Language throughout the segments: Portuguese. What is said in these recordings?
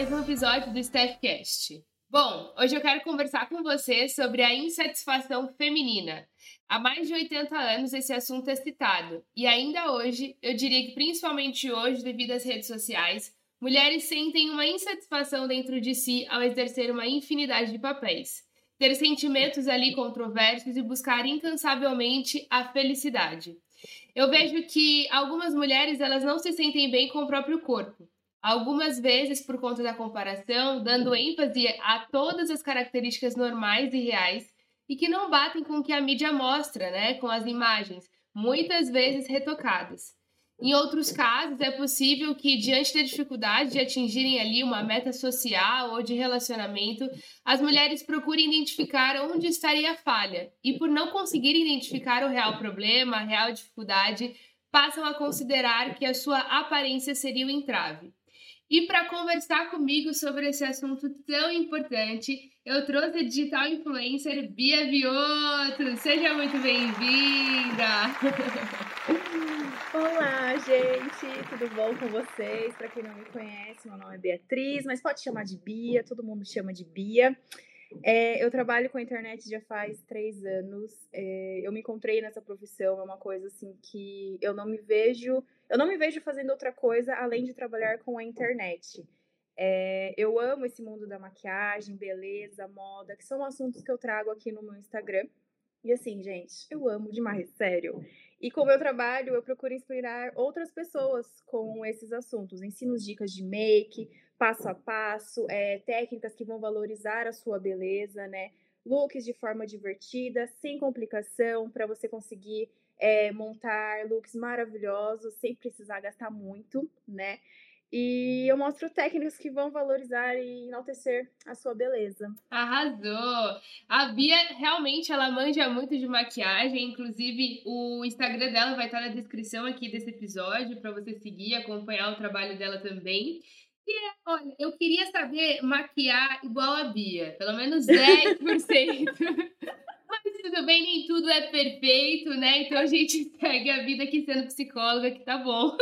mais um episódio do Staffcast. Bom, hoje eu quero conversar com você sobre a insatisfação feminina. Há mais de 80 anos esse assunto é citado, e ainda hoje, eu diria que principalmente hoje, devido às redes sociais, mulheres sentem uma insatisfação dentro de si ao exercer uma infinidade de papéis, ter sentimentos ali controversos e buscar incansavelmente a felicidade. Eu vejo que algumas mulheres elas não se sentem bem com o próprio corpo. Algumas vezes por conta da comparação, dando ênfase a todas as características normais e reais e que não batem com o que a mídia mostra, né, com as imagens, muitas vezes retocadas. Em outros casos, é possível que, diante da dificuldade de atingirem ali uma meta social ou de relacionamento, as mulheres procurem identificar onde estaria a falha e, por não conseguirem identificar o real problema, a real dificuldade, passam a considerar que a sua aparência seria o entrave. E para conversar comigo sobre esse assunto tão importante, eu trouxe a digital influencer Bia Viotto. Seja muito bem-vinda! Olá, gente! Tudo bom com vocês? Para quem não me conhece, meu nome é Beatriz, mas pode chamar de Bia, todo mundo chama de Bia. É, eu trabalho com a internet já faz três anos. É, eu me encontrei nessa profissão, é uma coisa assim que eu não me vejo eu não me vejo fazendo outra coisa além de trabalhar com a internet. É, eu amo esse mundo da maquiagem, beleza, moda, que são assuntos que eu trago aqui no meu Instagram. E assim, gente, eu amo demais, sério. E com o meu trabalho, eu procuro inspirar outras pessoas com esses assuntos. Ensino dicas de make, passo a passo, é, técnicas que vão valorizar a sua beleza, né? Looks de forma divertida, sem complicação, para você conseguir é, montar looks maravilhosos sem precisar gastar muito, né? E eu mostro técnicas que vão valorizar e enaltecer a sua beleza. Arrasou! A Bia realmente ela manja muito de maquiagem, inclusive o Instagram dela vai estar na descrição aqui desse episódio para você seguir, acompanhar o trabalho dela também. É, olha, eu queria saber maquiar igual a Bia, pelo menos 10%. tudo bem, nem tudo é perfeito, né? Então a gente segue a vida aqui sendo psicóloga, que tá bom.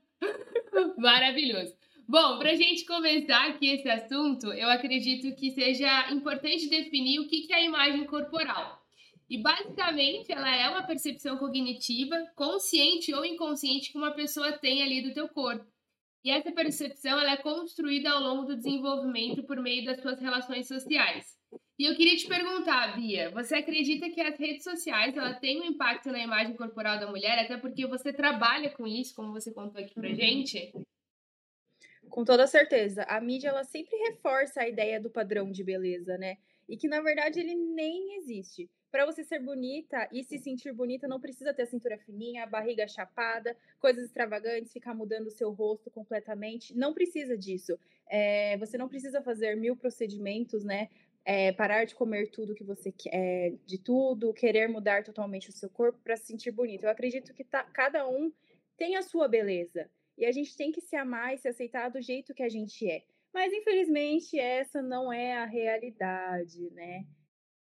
Maravilhoso. Bom, para a gente começar aqui esse assunto, eu acredito que seja importante definir o que é a imagem corporal. E basicamente, ela é uma percepção cognitiva, consciente ou inconsciente, que uma pessoa tem ali do teu corpo. E essa percepção ela é construída ao longo do desenvolvimento por meio das suas relações sociais. E eu queria te perguntar, Bia, você acredita que as redes sociais ela tem um impacto na imagem corporal da mulher, até porque você trabalha com isso, como você contou aqui pra uhum. gente? Com toda certeza. A mídia ela sempre reforça a ideia do padrão de beleza, né? E que na verdade ele nem existe. Para você ser bonita e se sentir bonita, não precisa ter a cintura fininha, a barriga chapada, coisas extravagantes, ficar mudando o seu rosto completamente. Não precisa disso. É, você não precisa fazer mil procedimentos, né? é, parar de comer tudo que você quer, é, de tudo, querer mudar totalmente o seu corpo para se sentir bonito. Eu acredito que tá, cada um tem a sua beleza e a gente tem que se amar e se aceitar do jeito que a gente é. Mas infelizmente essa não é a realidade, né?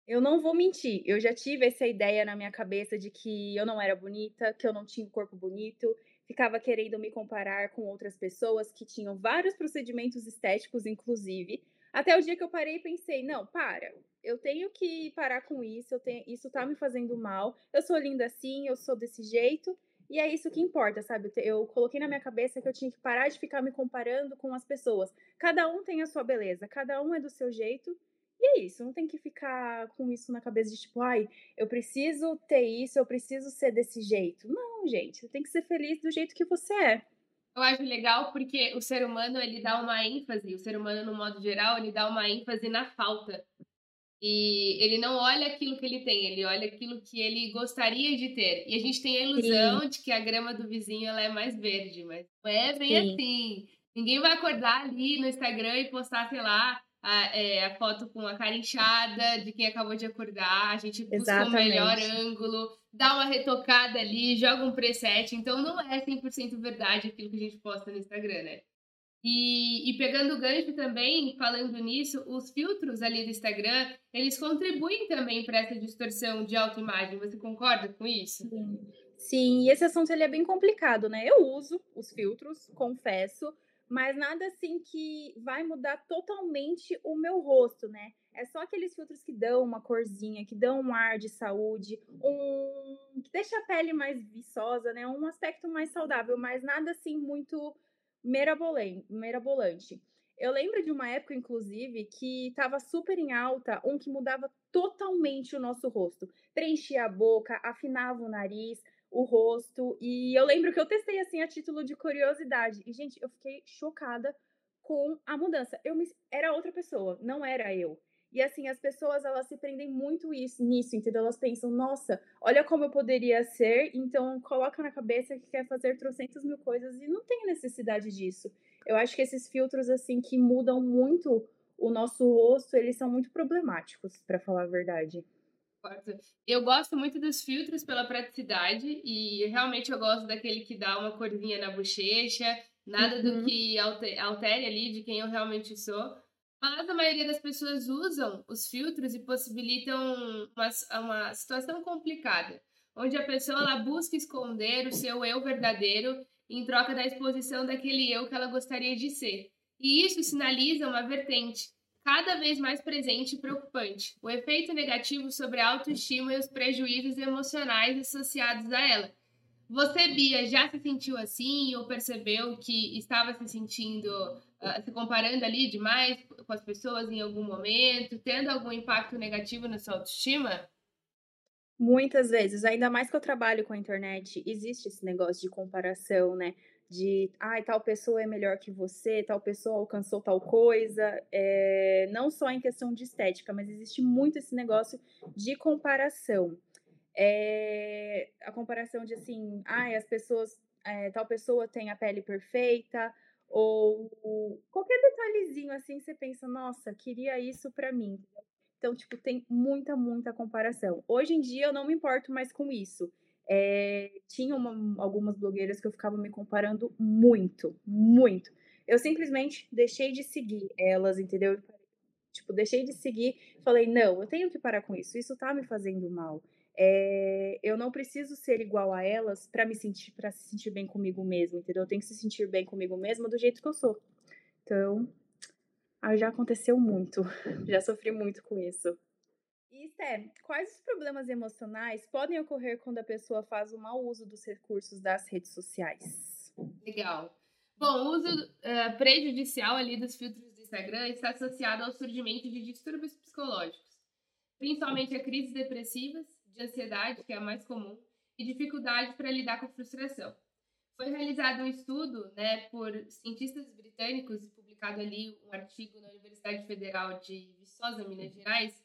Eu não vou mentir, eu já tive essa ideia na minha cabeça de que eu não era bonita, que eu não tinha um corpo bonito, ficava querendo me comparar com outras pessoas que tinham vários procedimentos estéticos, inclusive, até o dia que eu parei e pensei, não, para. Eu tenho que parar com isso, tenho, isso tá me fazendo mal. Eu sou linda assim, eu sou desse jeito, e é isso que importa, sabe? Eu coloquei na minha cabeça que eu tinha que parar de ficar me comparando com as pessoas. Cada um tem a sua beleza, cada um é do seu jeito. E é isso, não tem que ficar com isso na cabeça de tipo, ai, eu preciso ter isso, eu preciso ser desse jeito. Não, gente, você tem que ser feliz do jeito que você é. Eu acho legal porque o ser humano ele dá uma ênfase, o ser humano no modo geral, ele dá uma ênfase na falta. E ele não olha aquilo que ele tem, ele olha aquilo que ele gostaria de ter. E a gente tem a ilusão Sim. de que a grama do vizinho ela é mais verde, mas não é bem Sim. assim. Ninguém vai acordar ali no Instagram e postar, sei lá, a, é, a foto com a cara inchada de quem acabou de acordar. A gente busca Exatamente. o melhor ângulo dá uma retocada ali, joga um preset. Então não é 100% verdade aquilo que a gente posta no Instagram, né? E, e pegando o gancho também, falando nisso, os filtros ali do Instagram, eles contribuem também para essa distorção de autoimagem. Você concorda com isso? Sim. Sim, e esse assunto ele é bem complicado, né? Eu uso os filtros, confesso, mas nada assim que vai mudar totalmente o meu rosto, né? É só aqueles filtros que dão uma corzinha, que dão um ar de saúde, um que deixa a pele mais viçosa, né? Um aspecto mais saudável, mas nada assim muito merabolante. Eu lembro de uma época, inclusive, que estava super em alta um que mudava totalmente o nosso rosto. Preenchia a boca, afinava o nariz, o rosto. E eu lembro que eu testei assim a título de curiosidade. E, gente, eu fiquei chocada com a mudança. Eu me... era outra pessoa, não era eu. E assim, as pessoas elas se prendem muito isso, nisso, entendeu? Elas pensam, nossa, olha como eu poderia ser, então coloca na cabeça que quer fazer trocentas mil coisas e não tem necessidade disso. Eu acho que esses filtros, assim, que mudam muito o nosso rosto, eles são muito problemáticos, para falar a verdade. Eu gosto muito dos filtros pela praticidade e realmente eu gosto daquele que dá uma corzinha na bochecha, nada uhum. do que altere ali de quem eu realmente sou. A maioria das pessoas usam os filtros e possibilitam uma, uma situação complicada, onde a pessoa ela busca esconder o seu eu verdadeiro em troca da exposição daquele eu que ela gostaria de ser. E isso sinaliza uma vertente cada vez mais presente e preocupante, o efeito negativo sobre a autoestima e os prejuízos emocionais associados a ela. Você, Bia, já se sentiu assim ou percebeu que estava se sentindo, uh, se comparando ali demais com as pessoas em algum momento, tendo algum impacto negativo na sua autoestima? Muitas vezes, ainda mais que eu trabalho com a internet, existe esse negócio de comparação, né? De, ai, ah, tal pessoa é melhor que você, tal pessoa alcançou tal coisa. É, não só em questão de estética, mas existe muito esse negócio de comparação é, a comparação de assim, ah, as pessoas, é, tal pessoa tem a pele perfeita, ou qualquer detalhezinho assim, você pensa, nossa, queria isso para mim. Então, tipo, tem muita, muita comparação. Hoje em dia eu não me importo mais com isso. É, tinha uma, algumas blogueiras que eu ficava me comparando muito, muito. Eu simplesmente deixei de seguir elas, entendeu? Tipo, deixei de seguir, falei, não, eu tenho que parar com isso, isso tá me fazendo mal. É, eu não preciso ser igual a elas para me sentir para se sentir bem comigo mesmo, entendeu? Eu tenho que se sentir bem comigo mesma do jeito que eu sou. Então, aí já aconteceu muito, já sofri muito com isso. E Sté, quais os problemas emocionais podem ocorrer quando a pessoa faz o mau uso dos recursos das redes sociais? Legal. Bom, o uso uh, prejudicial ali dos filtros do Instagram está associado ao surgimento de distúrbios psicológicos, principalmente a crises depressivas de ansiedade, que é a mais comum, e dificuldade para lidar com frustração. Foi realizado um estudo né, por cientistas britânicos e publicado ali um artigo na Universidade Federal de Viçosa, Minas Gerais,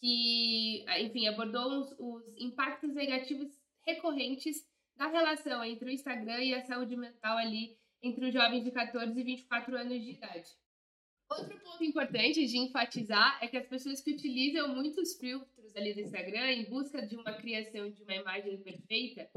que, enfim, abordou os, os impactos negativos recorrentes da relação entre o Instagram e a saúde mental ali entre os jovens de 14 e 24 anos de idade. Outro ponto importante de enfatizar é que as pessoas que utilizam muitos filtros ali do Instagram em busca de uma criação de uma imagem perfeita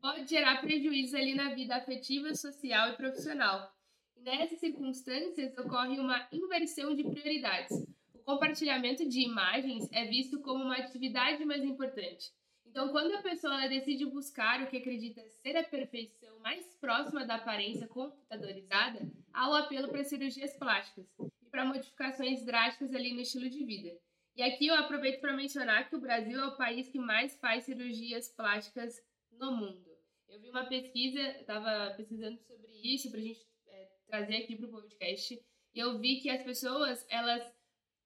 pode gerar prejuízos ali na vida afetiva, social e profissional. Nessas circunstâncias ocorre uma inversão de prioridades. O compartilhamento de imagens é visto como uma atividade mais importante, então, quando a pessoa decide buscar o que acredita ser a perfeição mais próxima da aparência computadorizada, há o apelo para cirurgias plásticas para modificações drásticas ali no estilo de vida. E aqui eu aproveito para mencionar que o Brasil é o país que mais faz cirurgias plásticas no mundo. Eu vi uma pesquisa, estava pesquisando sobre isso para a gente é, trazer aqui para o podcast, e eu vi que as pessoas elas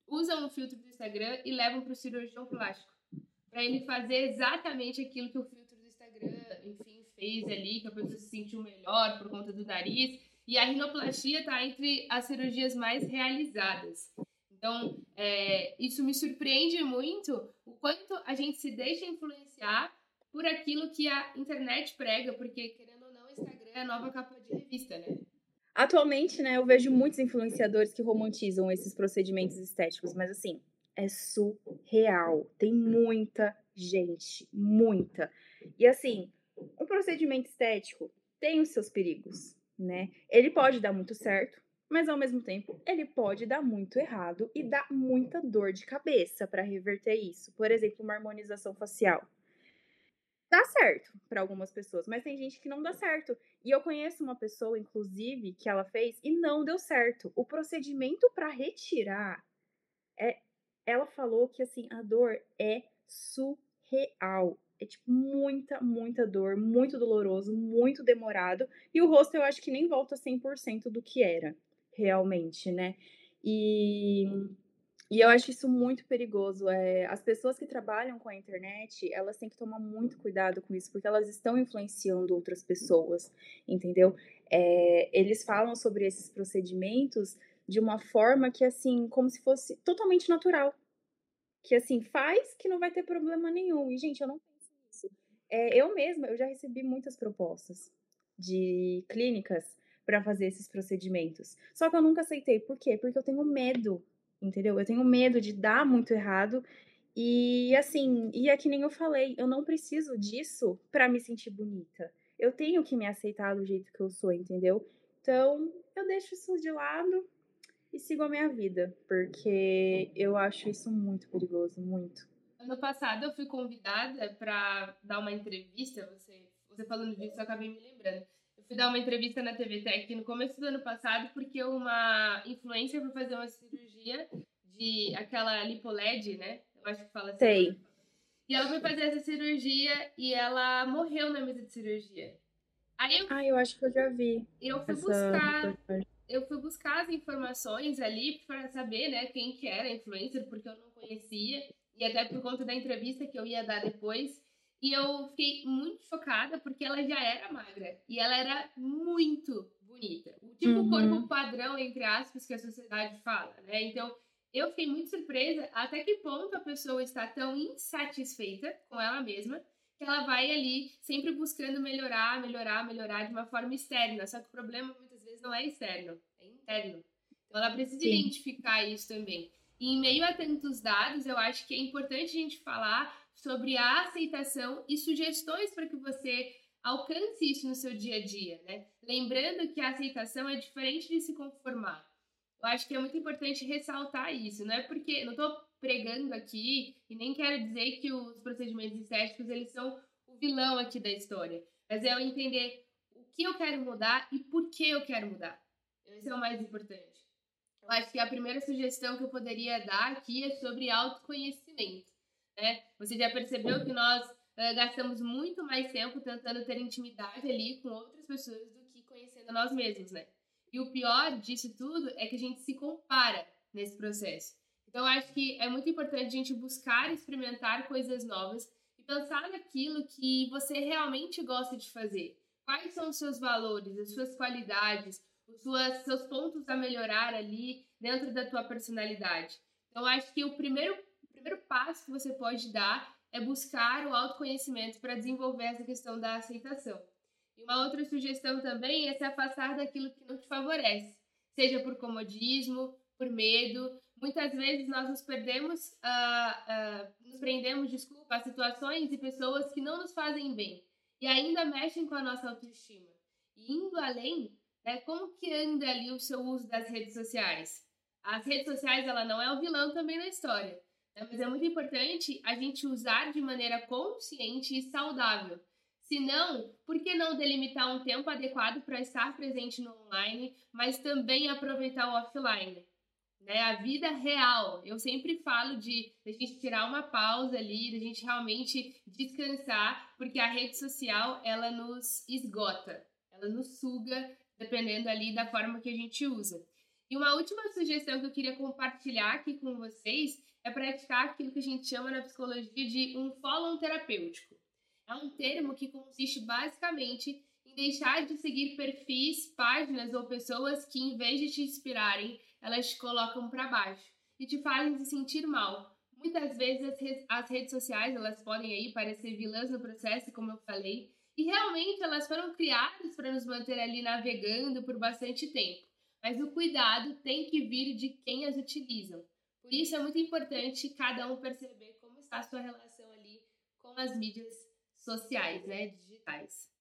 usam o filtro do Instagram e levam para o cirurgião plástico para ele fazer exatamente aquilo que o filtro do Instagram, enfim, fez ali, que a pessoa se sentiu melhor por conta do nariz. E a rinoplastia está entre as cirurgias mais realizadas. Então, é, isso me surpreende muito o quanto a gente se deixa influenciar por aquilo que a internet prega, porque, querendo ou não, o Instagram é a nova capa de revista, né? Atualmente, né, eu vejo muitos influenciadores que romantizam esses procedimentos estéticos, mas assim, é surreal. Tem muita gente, muita. E assim, um procedimento estético tem os seus perigos, né? Ele pode dar muito certo, mas ao mesmo tempo ele pode dar muito errado e dar muita dor de cabeça para reverter isso. Por exemplo, uma harmonização facial. dá certo para algumas pessoas, mas tem gente que não dá certo. E eu conheço uma pessoa, inclusive, que ela fez e não deu certo. O procedimento para retirar é ela falou que assim, a dor é surreal. É tipo muita, muita dor, muito doloroso, muito demorado. E o rosto eu acho que nem volta 100% do que era, realmente, né? E e eu acho isso muito perigoso. É, as pessoas que trabalham com a internet, elas têm que tomar muito cuidado com isso, porque elas estão influenciando outras pessoas, entendeu? É, eles falam sobre esses procedimentos de uma forma que, assim, como se fosse totalmente natural. Que, assim, faz que não vai ter problema nenhum. E, gente, eu não. É, eu mesma, eu já recebi muitas propostas de clínicas para fazer esses procedimentos. Só que eu nunca aceitei. Por quê? Porque eu tenho medo entendeu? Eu tenho medo de dar muito errado. E assim, e é que nem eu falei, eu não preciso disso para me sentir bonita. Eu tenho que me aceitar do jeito que eu sou, entendeu? Então, eu deixo isso de lado e sigo a minha vida, porque eu acho isso muito perigoso, muito. Ano passado eu fui convidada para dar uma entrevista, você, você falando disso, eu acabei me lembrando fui dar uma entrevista na TV Tech no começo do ano passado porque uma influencer foi fazer uma cirurgia de aquela lipoled, né? Eu acho que fala assim. Sei. E ela foi fazer essa cirurgia e ela morreu na mesa de cirurgia. Aí eu, ah, eu acho que eu já vi. Eu fui buscar. Eu fui buscar as informações ali para saber, né, quem que era a influencer, porque eu não conhecia. E até por conta da entrevista que eu ia dar depois. E eu fiquei muito chocada porque ela já era magra. E ela era muito bonita. O tipo uhum. corpo padrão, entre aspas, que a sociedade fala, né? Então, eu fiquei muito surpresa até que ponto a pessoa está tão insatisfeita com ela mesma que ela vai ali sempre buscando melhorar, melhorar, melhorar de uma forma externa. Só que o problema muitas vezes não é externo, é interno. Então ela precisa Sim. identificar isso também. E em meio a tantos dados, eu acho que é importante a gente falar sobre a aceitação e sugestões para que você alcance isso no seu dia a dia, né? Lembrando que a aceitação é diferente de se conformar. Eu acho que é muito importante ressaltar isso, não é porque não estou pregando aqui e nem quero dizer que os procedimentos estéticos eles são o vilão aqui da história, mas é eu entender o que eu quero mudar e por que eu quero mudar. Esse é o mais importante. Eu acho que a primeira sugestão que eu poderia dar aqui é sobre autoconhecimento. Né? Você já percebeu que nós uh, gastamos muito mais tempo tentando ter intimidade ali com outras pessoas do que conhecendo nós mesmos, né? E o pior disso tudo é que a gente se compara nesse processo. Então, acho que é muito importante a gente buscar experimentar coisas novas e pensar naquilo que você realmente gosta de fazer. Quais são os seus valores, as suas qualidades, suas, seus pontos a melhorar ali dentro da tua personalidade. Então, acho que o primeiro primeiro passo que você pode dar é buscar o autoconhecimento para desenvolver essa questão da aceitação. E uma outra sugestão também é se afastar daquilo que não te favorece, seja por comodismo, por medo. Muitas vezes nós nos perdemos, uh, uh, nos prendemos, desculpa, a situações e pessoas que não nos fazem bem e ainda mexem com a nossa autoestima. E indo além, né, como que anda ali o seu uso das redes sociais? As redes sociais, ela não é o vilão também na história. Né? Mas é muito importante a gente usar de maneira consciente e saudável. Se não, por que não delimitar um tempo adequado para estar presente no online, mas também aproveitar o offline? Né? A vida real. Eu sempre falo de, a gente tirar uma pausa ali, de a gente realmente descansar, porque a rede social ela nos esgota, ela nos suga, dependendo ali da forma que a gente usa. E uma última sugestão que eu queria compartilhar aqui com vocês é praticar aquilo que a gente chama na psicologia de um follow terapêutico. É um termo que consiste basicamente em deixar de seguir perfis, páginas ou pessoas que, em vez de te inspirarem, elas te colocam para baixo e te fazem se sentir mal. Muitas vezes as, re as redes sociais elas podem aí parecer vilãs no processo, como eu falei, e realmente elas foram criadas para nos manter ali navegando por bastante tempo. Mas o cuidado tem que vir de quem as utilizam. Por isso é muito importante cada um perceber como está a sua relação ali com as mídias sociais, né, digitais.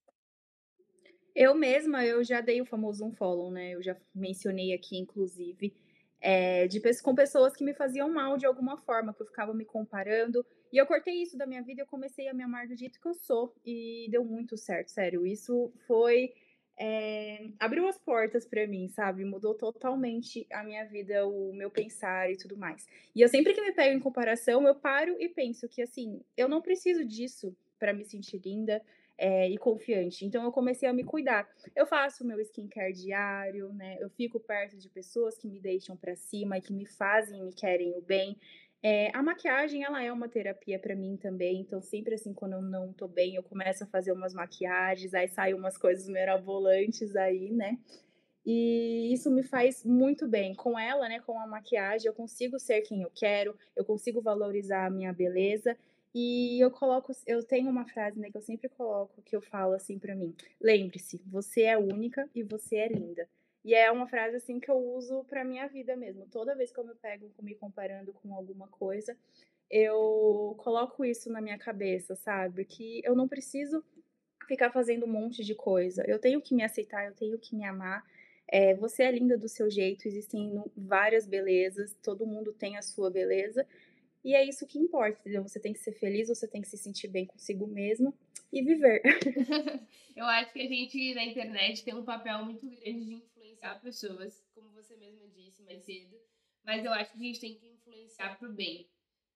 Eu mesma, eu já dei o famoso unfollow, né? Eu já mencionei aqui, inclusive. É, de, com pessoas que me faziam mal de alguma forma, que eu ficava me comparando. E eu cortei isso da minha vida eu comecei a me amar do jeito que eu sou. E deu muito certo, sério. Isso foi. É, abriu as portas para mim, sabe? Mudou totalmente a minha vida, o meu pensar e tudo mais. E eu sempre que me pego em comparação, eu paro e penso que, assim, eu não preciso disso para me sentir linda é, e confiante. Então eu comecei a me cuidar. Eu faço meu skincare diário, né? Eu fico perto de pessoas que me deixam para cima e que me fazem e me querem o bem. É, a maquiagem, ela é uma terapia para mim também, então sempre assim, quando eu não tô bem, eu começo a fazer umas maquiagens, aí saem umas coisas mirabolantes aí, né? E isso me faz muito bem. Com ela, né, com a maquiagem, eu consigo ser quem eu quero, eu consigo valorizar a minha beleza e eu coloco, eu tenho uma frase, né, que eu sempre coloco, que eu falo assim para mim: lembre-se, você é única e você é linda. E é uma frase assim que eu uso para minha vida mesmo. Toda vez que eu me pego me comparando com alguma coisa, eu coloco isso na minha cabeça, sabe? Que eu não preciso ficar fazendo um monte de coisa. Eu tenho que me aceitar, eu tenho que me amar. É, você é linda do seu jeito, existem várias belezas, todo mundo tem a sua beleza. E é isso que importa, entendeu? Você tem que ser feliz, você tem que se sentir bem consigo mesmo e viver. eu acho que a gente na internet tem um papel muito grande de influenciar pessoas, como você mesma disse mais cedo, mas eu acho que a gente tem que influenciar pro bem.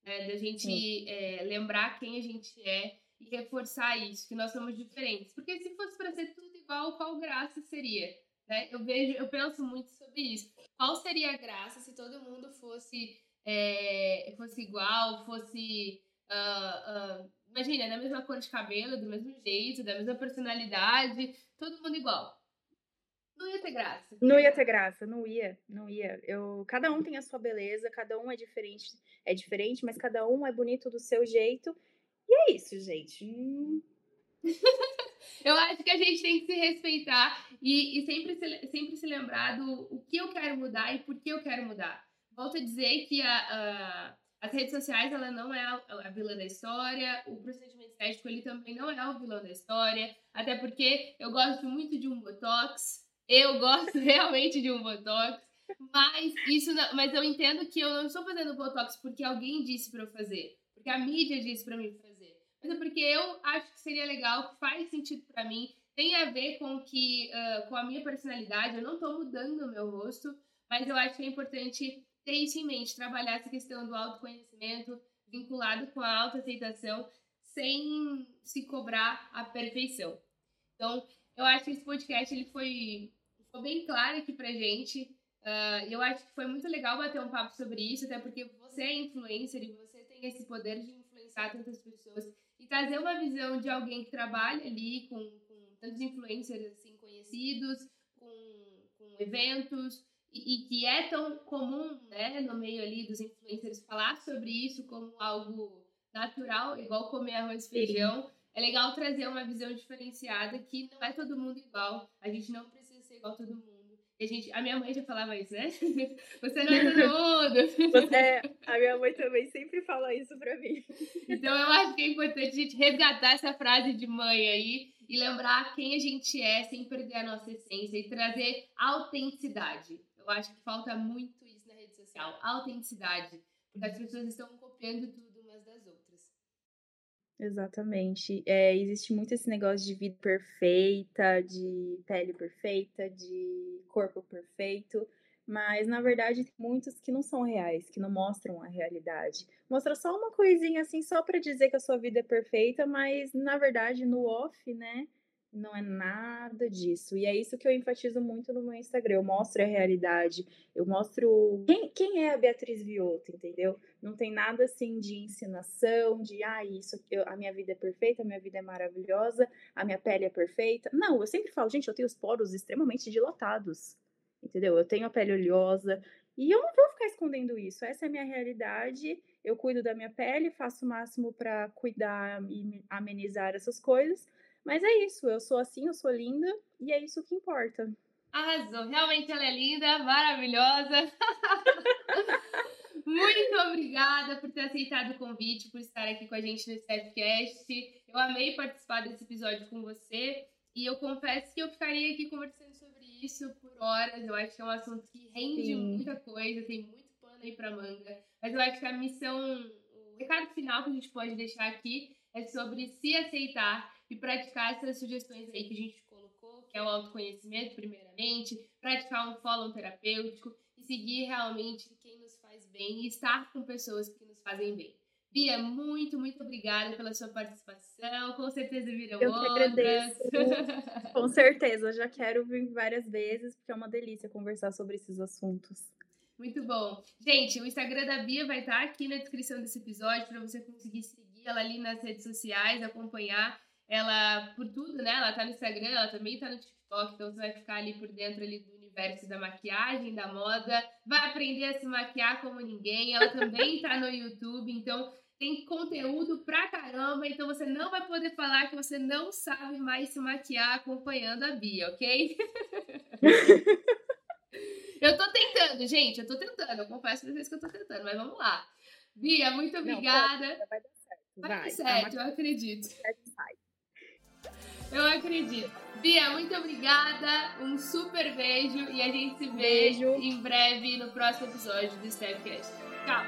Né? Da gente é, lembrar quem a gente é e reforçar isso, que nós somos diferentes. Porque se fosse para ser tudo igual, qual graça seria? Né? Eu vejo, eu penso muito sobre isso. Qual seria a graça se todo mundo fosse é, fosse igual, fosse. Uh, uh, imagina, da mesma cor de cabelo, do mesmo jeito, da mesma personalidade, todo mundo igual. Não ia ter graça. Não ia ter graça, não ia, não ia. Eu, cada um tem a sua beleza, cada um é diferente, é diferente, mas cada um é bonito do seu jeito. E é isso, gente. Hum. eu acho que a gente tem que se respeitar e, e sempre, se, sempre se lembrar do o que eu quero mudar e por que eu quero mudar volto a dizer que a, a, as redes sociais ela não é a, a, vilã da história, o procedimento estético ele também não é o vilão da história, até porque eu gosto muito de um botox, eu gosto realmente de um botox, mas isso não, mas eu entendo que eu não estou fazendo botox porque alguém disse para eu fazer, porque a mídia disse para mim fazer, mas é porque eu acho que seria legal, que faz sentido para mim, tem a ver com que uh, com a minha personalidade, eu não estou mudando o meu rosto, mas eu acho que é importante ter isso em mente, trabalhar essa questão do autoconhecimento vinculado com a autoaceitação sem se cobrar a perfeição. Então, eu acho que esse podcast ele foi, ficou bem claro aqui pra gente. Uh, eu acho que foi muito legal bater um papo sobre isso, até porque você é influencer e você tem esse poder de influenciar tantas pessoas e trazer uma visão de alguém que trabalha ali com, com tantos influencers assim conhecidos, com, com eventos, e, que é tão comum, né, no meio ali dos influencers falar sobre isso como algo natural, igual comer arroz e feijão. É legal trazer uma visão diferenciada que não é todo mundo igual. A gente não precisa ser igual a todo mundo. E a, gente, a minha mãe já falava isso, né? Você não é todo mundo. Você, a minha mãe também sempre fala isso pra mim. Então eu acho que é importante a gente resgatar essa frase de mãe aí e lembrar quem a gente é sem perder a nossa essência e trazer autenticidade. Eu acho que falta muito isso na rede social, autenticidade, porque as pessoas estão copiando tudo umas das outras. Exatamente. É, existe muito esse negócio de vida perfeita, de pele perfeita, de corpo perfeito, mas na verdade tem muitos que não são reais, que não mostram a realidade. Mostra só uma coisinha assim, só para dizer que a sua vida é perfeita, mas na verdade no off, né? Não é nada disso. E é isso que eu enfatizo muito no meu Instagram. Eu mostro a realidade. Eu mostro quem, quem é a Beatriz Vioto, entendeu? Não tem nada assim de ensinação, de ah, isso, eu, a minha vida é perfeita, a minha vida é maravilhosa, a minha pele é perfeita. Não, eu sempre falo, gente, eu tenho os poros extremamente dilatados. Entendeu? Eu tenho a pele oleosa. E eu não vou ficar escondendo isso. Essa é a minha realidade. Eu cuido da minha pele, faço o máximo para cuidar e amenizar essas coisas mas é isso, eu sou assim, eu sou linda e é isso que importa. Arrasou, realmente ela é linda, maravilhosa. Muito obrigada por ter aceitado o convite, por estar aqui com a gente no Stepcast. Eu amei participar desse episódio com você e eu confesso que eu ficaria aqui conversando sobre isso por horas. Eu acho que é um assunto que rende Sim. muita coisa, tem muito pano aí pra manga. Mas eu acho que a missão, final que a gente pode deixar aqui é sobre se aceitar e praticar essas sugestões aí que a gente colocou, que é o autoconhecimento, primeiramente, praticar um follow terapêutico e seguir realmente quem nos faz bem e estar com pessoas que nos fazem bem. Bia, muito, muito obrigada pela sua participação. Com certeza virão Eu outras. que agradeço. com certeza, já quero vir várias vezes, porque é uma delícia conversar sobre esses assuntos. Muito bom. Gente, o Instagram da Bia vai estar aqui na descrição desse episódio para você conseguir seguir ela ali nas redes sociais, acompanhar ela por tudo, né? Ela tá no Instagram, ela também tá no TikTok, então você vai ficar ali por dentro ali do universo da maquiagem, da moda, vai aprender a se maquiar como ninguém. Ela também tá no YouTube, então tem conteúdo pra caramba, então você não vai poder falar que você não sabe mais se maquiar acompanhando a Bia, ok? eu tô tentando, gente, eu tô tentando, eu confesso pra vocês que eu tô tentando, mas vamos lá. Bia, muito obrigada. Não, vai dar certo. Vai, vai dar certo, eu acredito. Eu acredito. Bia, muito obrigada. Um super beijo e a gente se vê beijo. em breve no próximo episódio do Stepcast. Tchau.